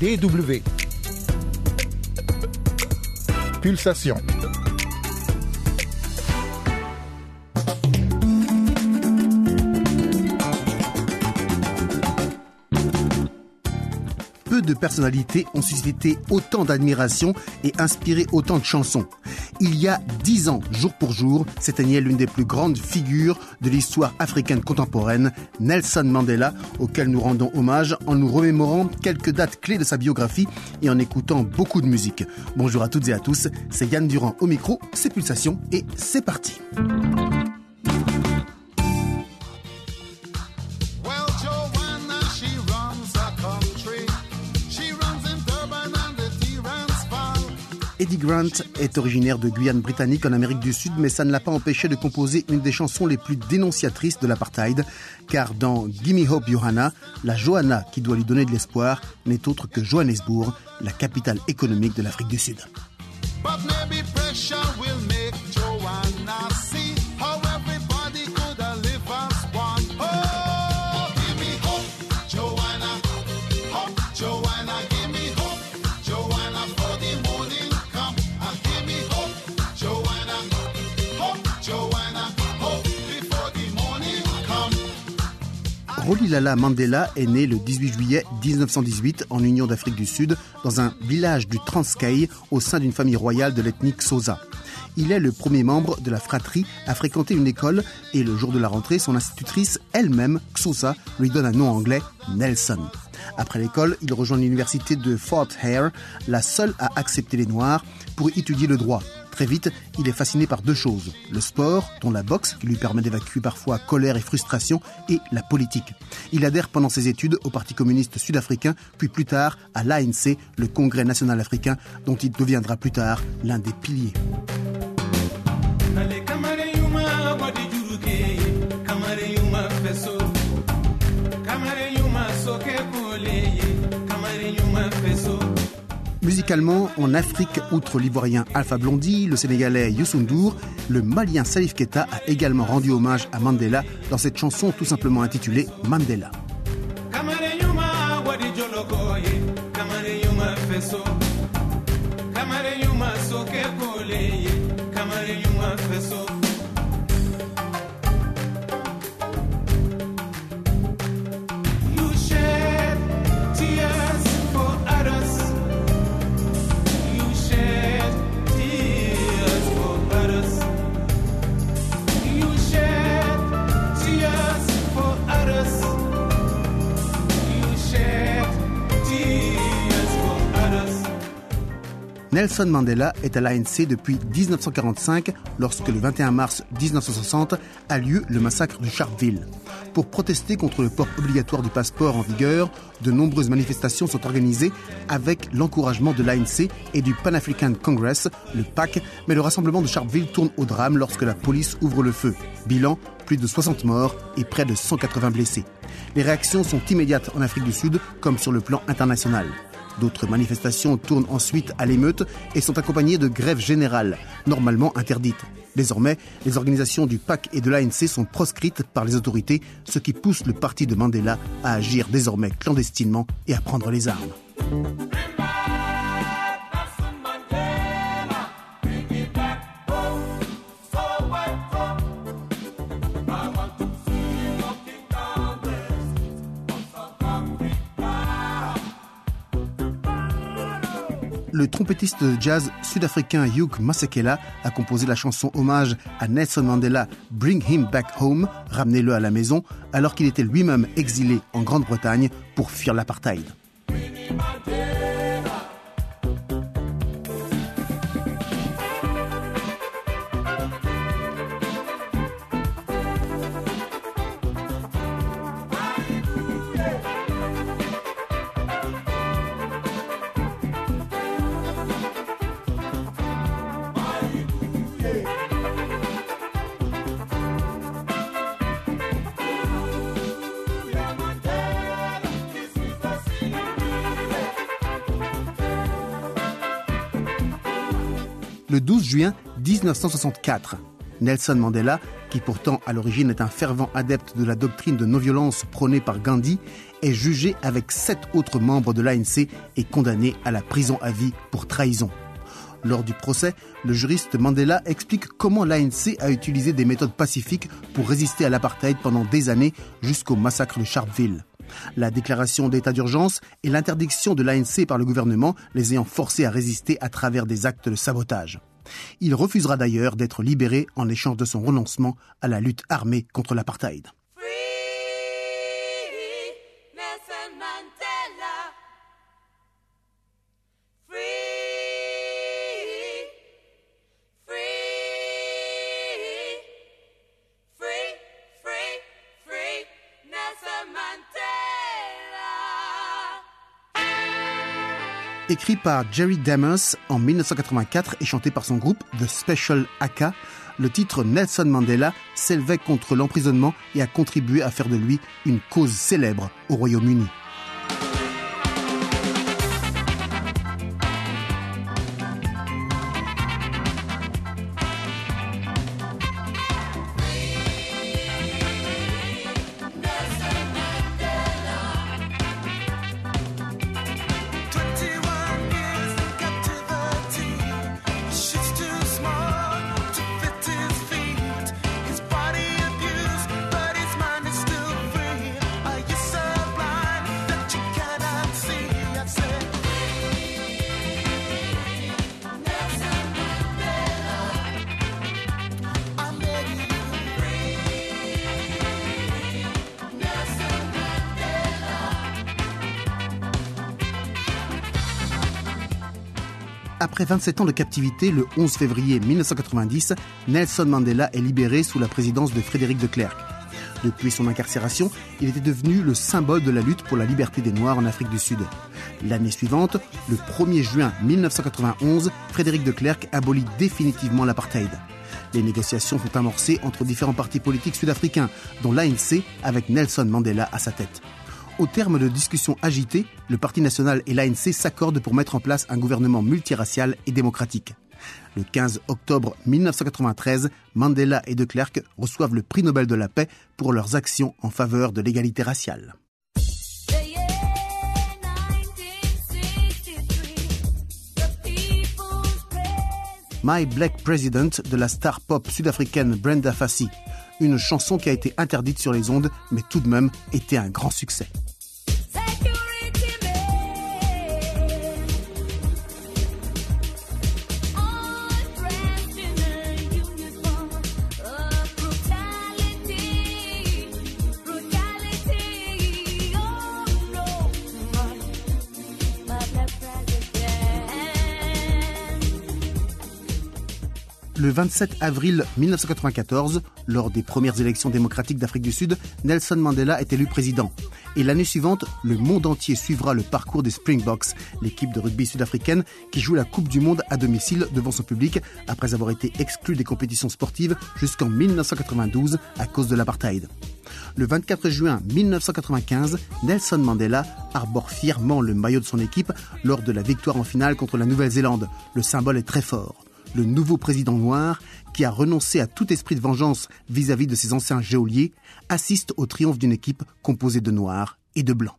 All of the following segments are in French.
DW. Pulsation. Peu de personnalités ont suscité autant d'admiration et inspiré autant de chansons. Il y a dix ans, jour pour jour, s'éteignait l'une des plus grandes figures de l'histoire africaine contemporaine, Nelson Mandela, auquel nous rendons hommage en nous remémorant quelques dates clés de sa biographie et en écoutant beaucoup de musique. Bonjour à toutes et à tous, c'est Yann Durand au micro, c'est Pulsation et c'est parti. Eddie Grant est originaire de Guyane britannique en Amérique du Sud, mais ça ne l'a pas empêché de composer une des chansons les plus dénonciatrices de l'apartheid, car dans Gimme Hope Johanna, la Johanna qui doit lui donner de l'espoir n'est autre que Johannesburg, la capitale économique de l'Afrique du Sud. Rolilala Mandela est né le 18 juillet 1918 en Union d'Afrique du Sud, dans un village du Transkei, au sein d'une famille royale de l'ethnie Xhosa. Il est le premier membre de la fratrie à fréquenter une école et le jour de la rentrée, son institutrice elle-même, Xhosa, lui donne un nom anglais, Nelson. Après l'école, il rejoint l'université de Fort Hare, la seule à accepter les Noirs, pour étudier le droit. Très vite, il est fasciné par deux choses. Le sport, dont la boxe, qui lui permet d'évacuer parfois colère et frustration, et la politique. Il adhère pendant ses études au Parti communiste sud-africain, puis plus tard à l'ANC, le Congrès national africain, dont il deviendra plus tard l'un des piliers. Musicalement, en Afrique, outre l'ivoirien Alpha Blondy, le sénégalais Youssou N'Dour, le malien Salif Keita a également rendu hommage à Mandela dans cette chanson tout simplement intitulée Mandela. Nelson Mandela est à l'ANC depuis 1945, lorsque le 21 mars 1960 a lieu le massacre de Sharpeville. Pour protester contre le port obligatoire du passeport en vigueur, de nombreuses manifestations sont organisées avec l'encouragement de l'ANC et du Pan African Congress, le PAC, mais le rassemblement de Sharpeville tourne au drame lorsque la police ouvre le feu. Bilan, plus de 60 morts et près de 180 blessés. Les réactions sont immédiates en Afrique du Sud comme sur le plan international. D'autres manifestations tournent ensuite à l'émeute et sont accompagnées de grèves générales, normalement interdites. Désormais, les organisations du PAC et de l'ANC sont proscrites par les autorités, ce qui pousse le parti de Mandela à agir désormais clandestinement et à prendre les armes. Le trompettiste de jazz sud-africain Hugh Masekela a composé la chanson hommage à Nelson Mandela Bring Him Back Home, ramenez-le à la maison, alors qu'il était lui-même exilé en Grande-Bretagne pour fuir l'apartheid. Le 12 juin 1964. Nelson Mandela, qui pourtant à l'origine est un fervent adepte de la doctrine de non-violence prônée par Gandhi, est jugé avec sept autres membres de l'ANC et condamné à la prison à vie pour trahison. Lors du procès, le juriste Mandela explique comment l'ANC a utilisé des méthodes pacifiques pour résister à l'apartheid pendant des années jusqu'au massacre de Sharpeville. La déclaration d'état d'urgence et l'interdiction de l'ANC par le gouvernement les ayant forcés à résister à travers des actes de sabotage. Il refusera d'ailleurs d'être libéré en échange de son renoncement à la lutte armée contre l'apartheid. Écrit par Jerry Dammers en 1984 et chanté par son groupe The Special Aka, le titre Nelson Mandela s'élevait contre l'emprisonnement et a contribué à faire de lui une cause célèbre au Royaume-Uni. Après 27 ans de captivité, le 11 février 1990, Nelson Mandela est libéré sous la présidence de Frédéric de Klerk. Depuis son incarcération, il était devenu le symbole de la lutte pour la liberté des Noirs en Afrique du Sud. L'année suivante, le 1er juin 1991, Frédéric de Klerk abolit définitivement l'apartheid. Les négociations sont amorcées entre différents partis politiques sud-africains, dont l'ANC, avec Nelson Mandela à sa tête. Au terme de discussions agitées, le Parti national et l'ANC s'accordent pour mettre en place un gouvernement multiracial et démocratique. Le 15 octobre 1993, Mandela et de Klerk reçoivent le prix Nobel de la paix pour leurs actions en faveur de l'égalité raciale. The year 1963, the people's president. My Black President de la star pop sud-africaine Brenda Fassie. Une chanson qui a été interdite sur les ondes, mais tout de même était un grand succès. Le 27 avril 1994, lors des premières élections démocratiques d'Afrique du Sud, Nelson Mandela est élu président. Et l'année suivante, le monde entier suivra le parcours des Springboks, l'équipe de rugby sud-africaine qui joue la Coupe du Monde à domicile devant son public après avoir été exclu des compétitions sportives jusqu'en 1992 à cause de l'apartheid. Le 24 juin 1995, Nelson Mandela arbore fièrement le maillot de son équipe lors de la victoire en finale contre la Nouvelle-Zélande. Le symbole est très fort. Le nouveau président noir, qui a renoncé à tout esprit de vengeance vis-à-vis de ses anciens geôliers, assiste au triomphe d'une équipe composée de noirs et de blancs.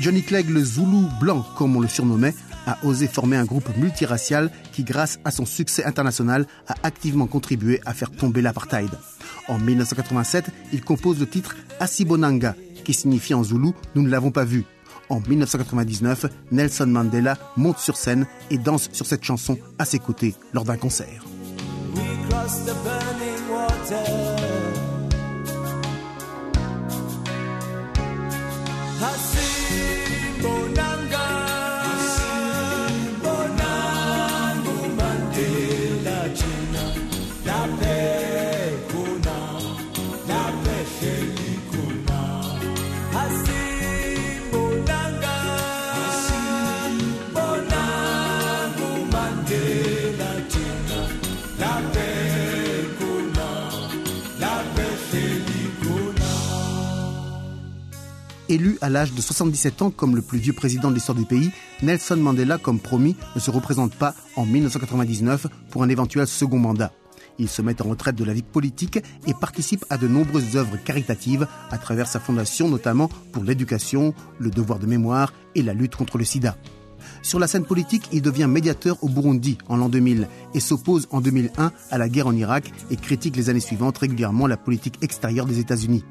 Johnny Clegg, le Zoulou blanc, comme on le surnommait, a osé former un groupe multiracial qui, grâce à son succès international, a activement contribué à faire tomber l'apartheid. En 1987, il compose le titre Asibonanga, qui signifie en zoulou Nous ne l'avons pas vu. En 1999, Nelson Mandela monte sur scène et danse sur cette chanson à ses côtés lors d'un concert. Élu à l'âge de 77 ans comme le plus vieux président de l'histoire du pays, Nelson Mandela, comme promis, ne se représente pas en 1999 pour un éventuel second mandat. Il se met en retraite de la vie politique et participe à de nombreuses œuvres caritatives à travers sa fondation, notamment pour l'éducation, le devoir de mémoire et la lutte contre le sida. Sur la scène politique, il devient médiateur au Burundi en l'an 2000 et s'oppose en 2001 à la guerre en Irak et critique les années suivantes régulièrement la politique extérieure des États-Unis.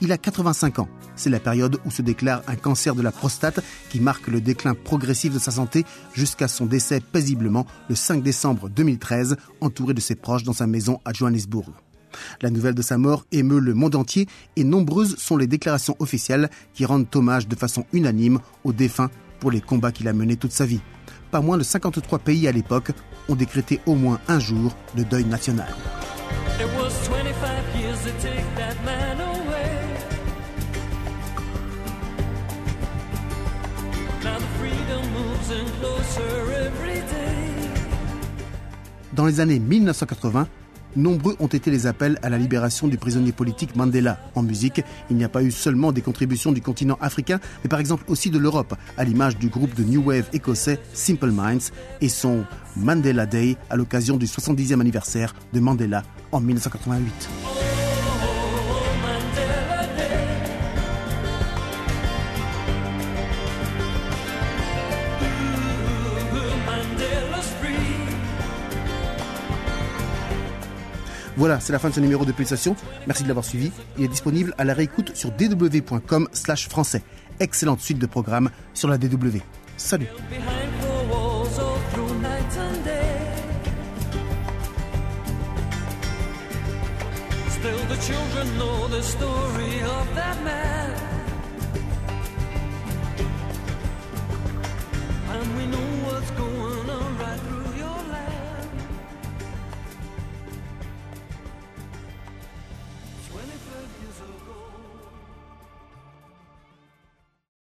Il a 85 ans. C'est la période où se déclare un cancer de la prostate qui marque le déclin progressif de sa santé jusqu'à son décès paisiblement le 5 décembre 2013, entouré de ses proches dans sa maison à Johannesburg. La nouvelle de sa mort émeut le monde entier et nombreuses sont les déclarations officielles qui rendent hommage de façon unanime au défunt pour les combats qu'il a menés toute sa vie. Pas moins de 53 pays à l'époque ont décrété au moins un jour de deuil national. It was 25 years to take that man away. Now the freedom moves in closer every day. Dans les années 1980, nombreux ont été les appels à la libération du prisonnier politique Mandela. En musique, il n'y a pas eu seulement des contributions du continent africain, mais par exemple aussi de l'Europe, à l'image du groupe de New Wave écossais Simple Minds et son Mandela Day à l'occasion du 70e anniversaire de Mandela en 1988. Voilà, c'est la fin de ce numéro de Pulsation. Merci de l'avoir suivi. Il est disponible à la réécoute sur dw.com slash français. Excellente suite de programme sur la DW. Salut